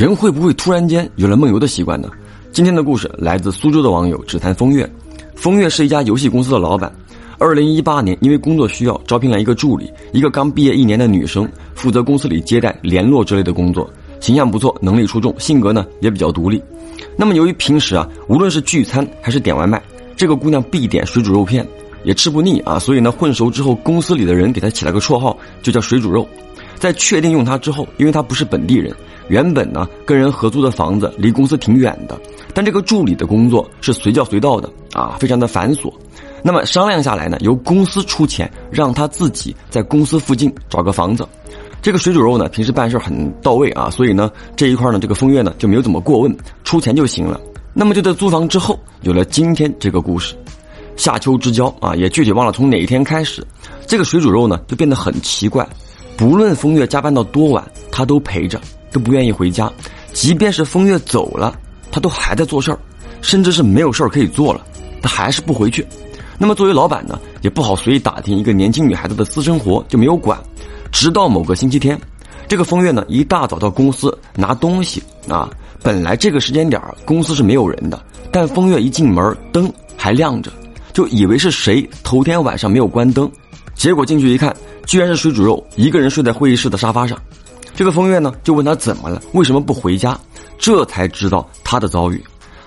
人会不会突然间有了梦游的习惯呢？今天的故事来自苏州的网友只谈风月。风月是一家游戏公司的老板。二零一八年，因为工作需要，招聘了一个助理，一个刚毕业一年的女生，负责公司里接待、联络之类的工作，形象不错，能力出众，性格呢也比较独立。那么由于平时啊，无论是聚餐还是点外卖，这个姑娘必点水煮肉片，也吃不腻啊，所以呢，混熟之后，公司里的人给她起了个绰号，就叫水煮肉。在确定用她之后，因为她不是本地人，原本呢跟人合租的房子离公司挺远的，但这个助理的工作是随叫随到的啊，非常的繁琐。那么商量下来呢，由公司出钱，让他自己在公司附近找个房子。这个水煮肉呢，平时办事很到位啊，所以呢，这一块呢，这个风月呢就没有怎么过问，出钱就行了。那么就在租房之后，有了今天这个故事。夏秋之交啊，也具体忘了从哪一天开始，这个水煮肉呢就变得很奇怪，不论风月加班到多晚，他都陪着，都不愿意回家。即便是风月走了，他都还在做事儿，甚至是没有事儿可以做了，他还是不回去。那么作为老板呢，也不好随意打听一个年轻女孩子的私生活，就没有管。直到某个星期天，这个风月呢一大早到公司拿东西啊，本来这个时间点儿公司是没有人的，但风月一进门灯还亮着，就以为是谁头天晚上没有关灯，结果进去一看，居然是水煮肉一个人睡在会议室的沙发上。这个风月呢就问他怎么了，为什么不回家？这才知道他的遭遇。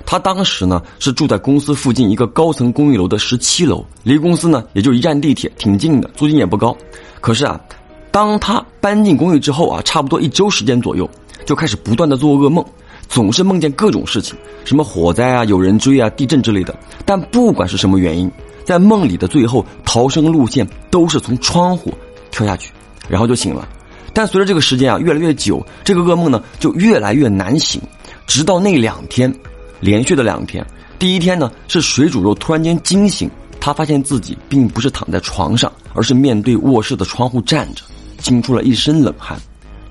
他当时呢是住在公司附近一个高层公寓楼的十七楼，离公司呢也就一站地铁，挺近的，租金也不高。可是啊，当他搬进公寓之后啊，差不多一周时间左右，就开始不断的做噩梦，总是梦见各种事情，什么火灾啊、有人追啊、地震之类的。但不管是什么原因，在梦里的最后逃生路线都是从窗户跳下去，然后就醒了。但随着这个时间啊越来越久，这个噩梦呢就越来越难醒，直到那两天。连续的两天，第一天呢是水煮肉突然间惊醒，他发现自己并不是躺在床上，而是面对卧室的窗户站着，惊出了一身冷汗。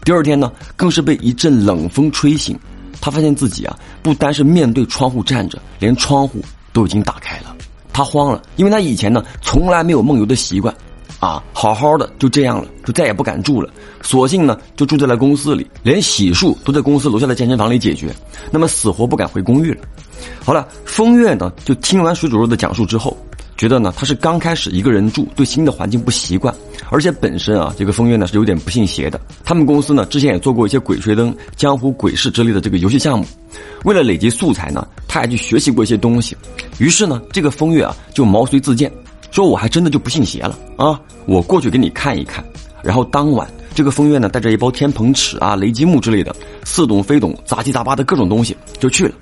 第二天呢更是被一阵冷风吹醒，他发现自己啊不单是面对窗户站着，连窗户都已经打开了。他慌了，因为他以前呢从来没有梦游的习惯。啊，好好的就这样了，就再也不敢住了。索性呢，就住在了公司里，连洗漱都在公司楼下的健身房里解决。那么死活不敢回公寓了。好了，风月呢，就听完水煮肉的讲述之后，觉得呢他是刚开始一个人住，对新的环境不习惯，而且本身啊，这个风月呢是有点不信邪的。他们公司呢之前也做过一些鬼吹灯、江湖鬼事之类的这个游戏项目，为了累积素材呢，他还去学习过一些东西。于是呢，这个风月啊就毛遂自荐。说我还真的就不信邪了啊！我过去给你看一看。然后当晚，这个风月呢带着一包天蓬尺啊、雷击木之类的，似懂非懂、杂七杂八的各种东西就去了。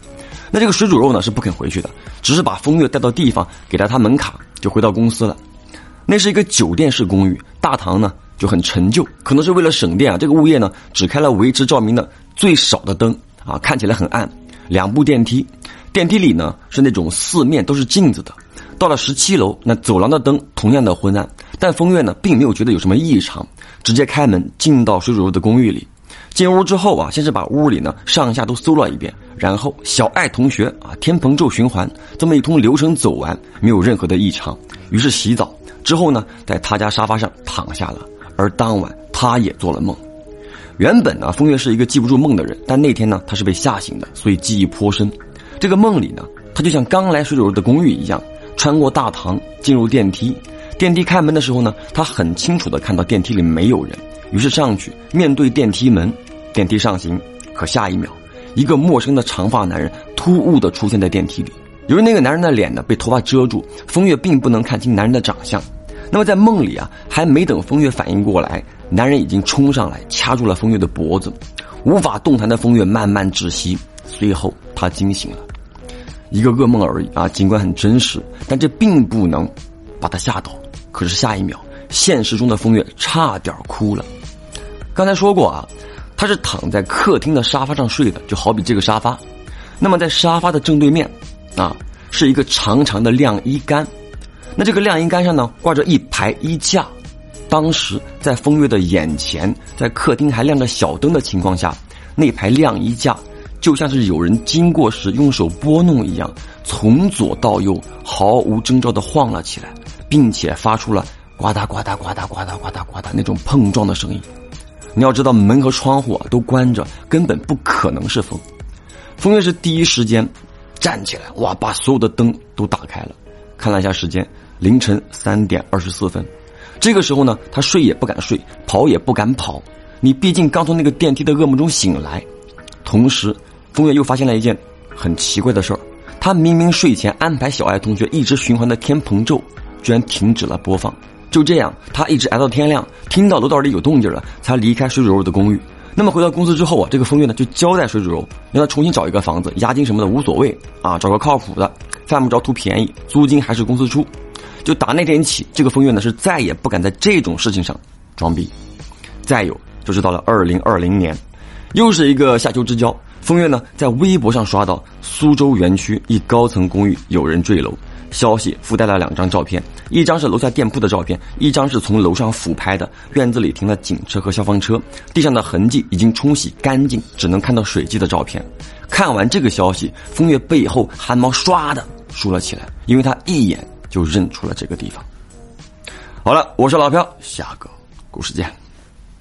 那这个水煮肉呢是不肯回去的，只是把风月带到地方，给了他门卡，就回到公司了。那是一个酒店式公寓，大堂呢就很陈旧，可能是为了省电啊，这个物业呢只开了维持照明的最少的灯啊，看起来很暗。两部电梯，电梯里呢是那种四面都是镜子的。到了十七楼，那走廊的灯同样的昏暗，但风月呢并没有觉得有什么异常，直接开门进到水煮肉的公寓里。进屋之后啊，先是把屋里呢上下都搜了一遍，然后小爱同学啊天蓬咒循环这么一通流程走完，没有任何的异常，于是洗澡之后呢，在他家沙发上躺下了。而当晚他也做了梦，原本呢风月是一个记不住梦的人，但那天呢他是被吓醒的，所以记忆颇深。这个梦里呢，他就像刚来水煮肉的公寓一样。穿过大堂进入电梯，电梯开门的时候呢，他很清楚的看到电梯里没有人，于是上去面对电梯门，电梯上行。可下一秒，一个陌生的长发男人突兀的出现在电梯里。由于那个男人的脸呢被头发遮住，风月并不能看清男人的长相。那么在梦里啊，还没等风月反应过来，男人已经冲上来掐住了风月的脖子，无法动弹的风月慢慢窒息，随后他惊醒了。一个噩梦而已啊，尽管很真实，但这并不能把他吓倒。可是下一秒，现实中的风月差点哭了。刚才说过啊，他是躺在客厅的沙发上睡的，就好比这个沙发。那么在沙发的正对面，啊，是一个长长的晾衣杆。那这个晾衣杆上呢，挂着一排衣架。当时在风月的眼前，在客厅还亮着小灯的情况下，那排晾衣架。就像是有人经过时用手拨弄一样，从左到右毫无征兆的晃了起来，并且发出了呱嗒呱嗒呱嗒呱嗒呱嗒呱嗒那种碰撞的声音。你要知道门和窗户啊都关着，根本不可能是风。风月是第一时间站起来，哇，把所有的灯都打开了，看了一下时间，凌晨三点二十四分。这个时候呢，他睡也不敢睡，跑也不敢跑。你毕竟刚从那个电梯的噩梦中醒来。同时，风月又发现了一件很奇怪的事儿：他明明睡前安排小爱同学一直循环的天蓬咒，居然停止了播放。就这样，他一直挨到天亮，听到楼道里有动静了，才离开水煮肉的公寓。那么回到公司之后啊，这个风月呢就交代水煮肉，让他重新找一个房子，押金什么的无所谓啊，找个靠谱的，犯不着图便宜，租金还是公司出。就打那天起，这个风月呢是再也不敢在这种事情上装逼。再有就是到了二零二零年，又是一个夏秋之交，风月呢在微博上刷到苏州园区一高层公寓有人坠楼。消息附带了两张照片，一张是楼下店铺的照片，一张是从楼上俯拍的院子里停了警车和消防车，地上的痕迹已经冲洗干净，只能看到水迹的照片。看完这个消息，风月背后汗毛唰的竖了起来，因为他一眼就认出了这个地方。好了，我是老飘，下个故事见。